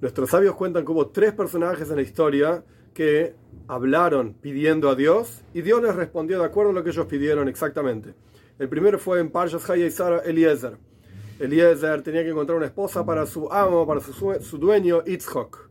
Nuestros sabios cuentan hubo tres personajes en la historia que hablaron pidiendo a Dios y Dios les respondió de acuerdo a lo que ellos pidieron exactamente. El primero fue en Parshas Haya y Sara Eliezer. Eliezer tenía que encontrar una esposa para su amo, para su, su dueño, Itzhok.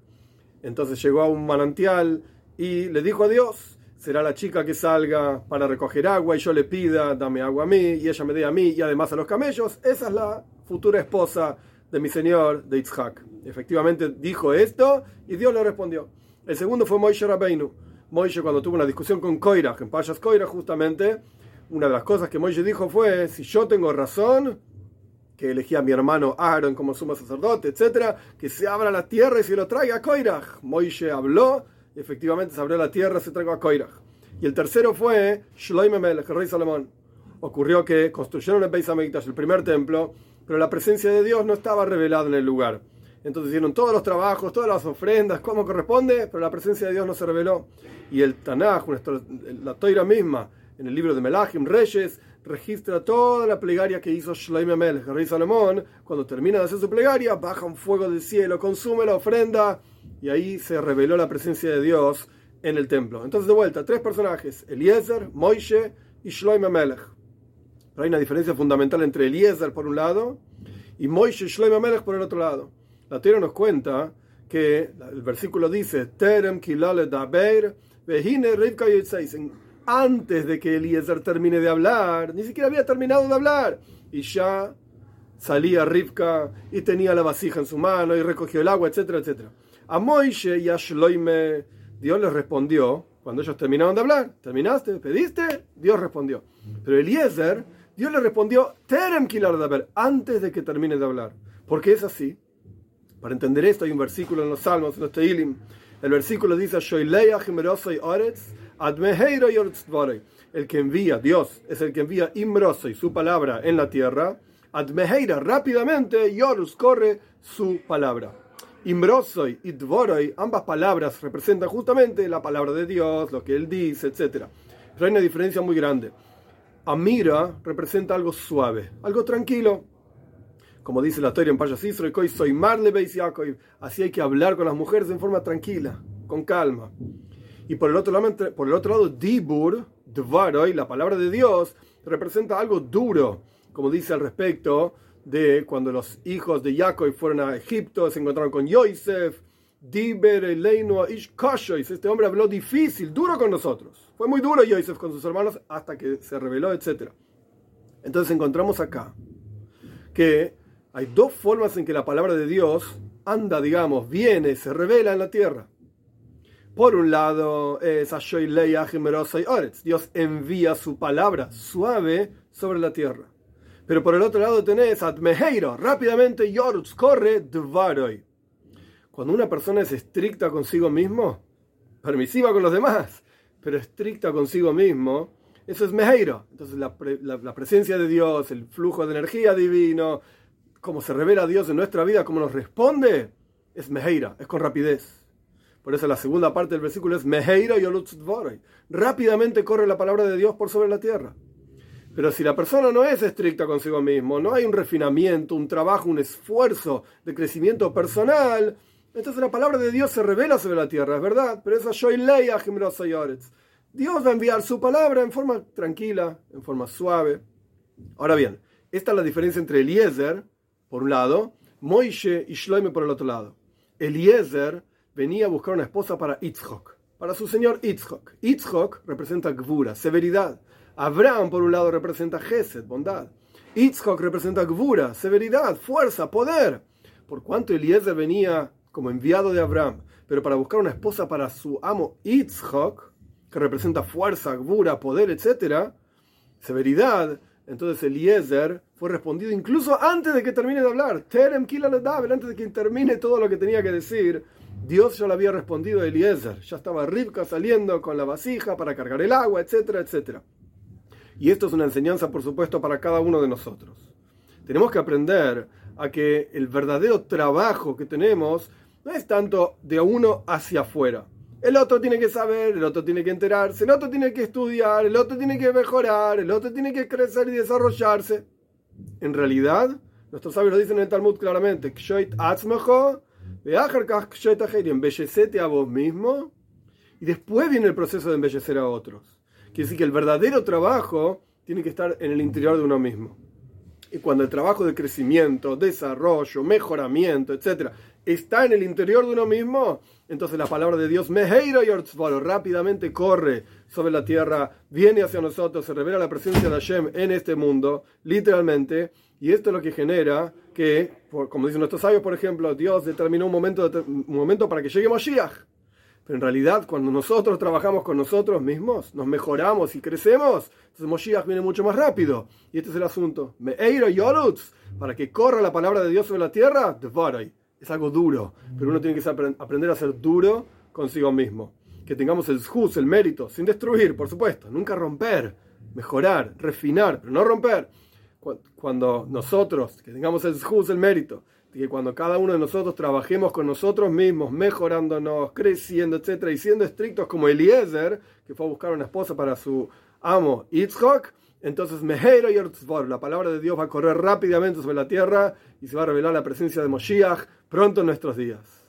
Entonces llegó a un manantial y le dijo a Dios, será la chica que salga para recoger agua y yo le pida, dame agua a mí y ella me dé a mí y además a los camellos. Esa es la futura esposa de mi señor, de Itzhak. Efectivamente dijo esto y Dios le respondió. El segundo fue Moishe Rabbeinu. Moishe cuando tuvo una discusión con Koirach, en Payas Koirach justamente, una de las cosas que Moishe dijo fue, si yo tengo razón, que elegí a mi hermano Aaron como sumo sacerdote, etc., que se abra la tierra y se lo traiga a Koirach. Moishe habló, y efectivamente se abrió la tierra y se trajo a Koirach. Y el tercero fue Melech, el rey Salomón. Ocurrió que construyeron el Beis Hamikdash, el primer templo, pero la presencia de Dios no estaba revelada en el lugar. Entonces hicieron todos los trabajos, todas las ofrendas, como corresponde, pero la presencia de Dios no se reveló. Y el Tanaj, la Toira misma, en el libro de Melachim, Reyes, registra toda la plegaria que hizo Shloime Melech, el rey Salomón. Cuando termina de hacer su plegaria, baja un fuego del cielo, consume la ofrenda, y ahí se reveló la presencia de Dios en el templo. Entonces, de vuelta, tres personajes: Eliezer, Moishe y Shloime Melech. Pero hay una diferencia fundamental entre Eliezer por un lado y Moishe Shloime Melech por el otro lado. La tierra nos cuenta que el versículo dice: Terem kilale daber, vehine rivka antes de que Eliezer termine de hablar, ni siquiera había terminado de hablar, y ya salía Rivka y tenía la vasija en su mano y recogió el agua, etcétera, etcétera. A Moishe y a Shloime, Dios les respondió cuando ellos terminaron de hablar. ¿Terminaste? ¿Pediste? Dios respondió. Pero Eliezer, Dios le respondió, Terem Kilar antes de que termine de hablar. ¿Por qué es así? Para entender esto hay un versículo en los Salmos, en los Teilim. El versículo dice, el que envía, Dios, es el que envía Imrosoi, su palabra, en la tierra. Admeheira, rápidamente, Yorus corre su palabra. Imrosoi y Dvoroi, ambas palabras representan justamente la palabra de Dios, lo que Él dice, etc. Pero hay una diferencia muy grande. Amira representa algo suave, algo tranquilo, como dice la historia en Payas Israel, soy Marle así hay que hablar con las mujeres en forma tranquila, con calma. Y por el otro lado, por el otro lado Dibur, Dvaroy, la palabra de Dios, representa algo duro, como dice al respecto de cuando los hijos de Jacob fueron a Egipto, se encontraron con Yosef, este hombre habló difícil, duro con nosotros. Fue muy duro Yosef con sus hermanos hasta que se reveló, etc. Entonces encontramos acá que hay dos formas en que la palabra de Dios anda, digamos, viene, se revela en la tierra. Por un lado es Dios envía su palabra suave sobre la tierra. Pero por el otro lado tenés Admeheiro, rápidamente Yorutz, corre Dvaroy. Cuando una persona es estricta consigo mismo, permisiva con los demás, pero estricta consigo mismo, eso es Meheiro. Entonces la, la presencia de Dios, el flujo de energía divino, cómo se revela Dios en nuestra vida, cómo nos responde, es Meheira, es con rapidez. Por eso la segunda parte del versículo es Meheira y Rápidamente corre la palabra de Dios por sobre la tierra. Pero si la persona no es estricta consigo mismo, no hay un refinamiento, un trabajo, un esfuerzo de crecimiento personal, entonces la palabra de Dios se revela sobre la tierra, es verdad. Pero esa Dios va a enviar su palabra en forma tranquila, en forma suave. Ahora bien, esta es la diferencia entre Eliezer por un lado, Moishe y Shloime por el otro lado. Eliezer venía a buscar una esposa para Itzhok, para su señor Itzhok. Itzhok representa Gvura, severidad. Abraham, por un lado, representa Gesed, bondad. Itzhok representa Gvura, severidad, fuerza, poder. Por cuanto Eliezer venía como enviado de Abraham, pero para buscar una esposa para su amo Itzhok, que representa fuerza, Gvura, poder, etc., severidad, entonces Eliezer fue respondido incluso antes de que termine de hablar. Terem antes de que termine todo lo que tenía que decir. Dios ya le había respondido a Eliezer. Ya estaba Rivka saliendo con la vasija para cargar el agua, etcétera, etcétera. Y esto es una enseñanza, por supuesto, para cada uno de nosotros. Tenemos que aprender a que el verdadero trabajo que tenemos no es tanto de uno hacia afuera el otro tiene que saber, el otro tiene que enterarse, el otro tiene que estudiar, el otro tiene que mejorar, el otro tiene que crecer y desarrollarse. En realidad, nuestros sabios lo dicen en el Talmud claramente, embellecete a vos mismo, y después viene el proceso de embellecer a otros. Quiere decir que el verdadero trabajo tiene que estar en el interior de uno mismo. Y cuando el trabajo de crecimiento, desarrollo, mejoramiento, etc., está en el interior de uno mismo, entonces la palabra de Dios, Meheiro rápidamente corre sobre la tierra, viene hacia nosotros, se revela la presencia de Hashem en este mundo, literalmente, y esto es lo que genera que, como dicen nuestros sabios, por ejemplo, Dios determinó un momento, un momento para que llegue Moshiach. Pero en realidad, cuando nosotros trabajamos con nosotros mismos, nos mejoramos y crecemos, entonces Moshiach viene mucho más rápido. Y este es el asunto. Me'eiro Yolutz, para que corra la palabra de Dios sobre la tierra, es algo duro. Pero uno tiene que aprender a ser duro consigo mismo. Que tengamos el juz, el mérito, sin destruir, por supuesto. Nunca romper, mejorar, refinar, pero no romper. Cuando nosotros, que tengamos el juz, el mérito, que cuando cada uno de nosotros trabajemos con nosotros mismos, mejorándonos, creciendo, etcétera, y siendo estrictos como Eliezer, que fue a buscar una esposa para su amo Yitzhak, entonces Meheiro y la palabra de Dios va a correr rápidamente sobre la tierra y se va a revelar la presencia de Moshiach pronto en nuestros días.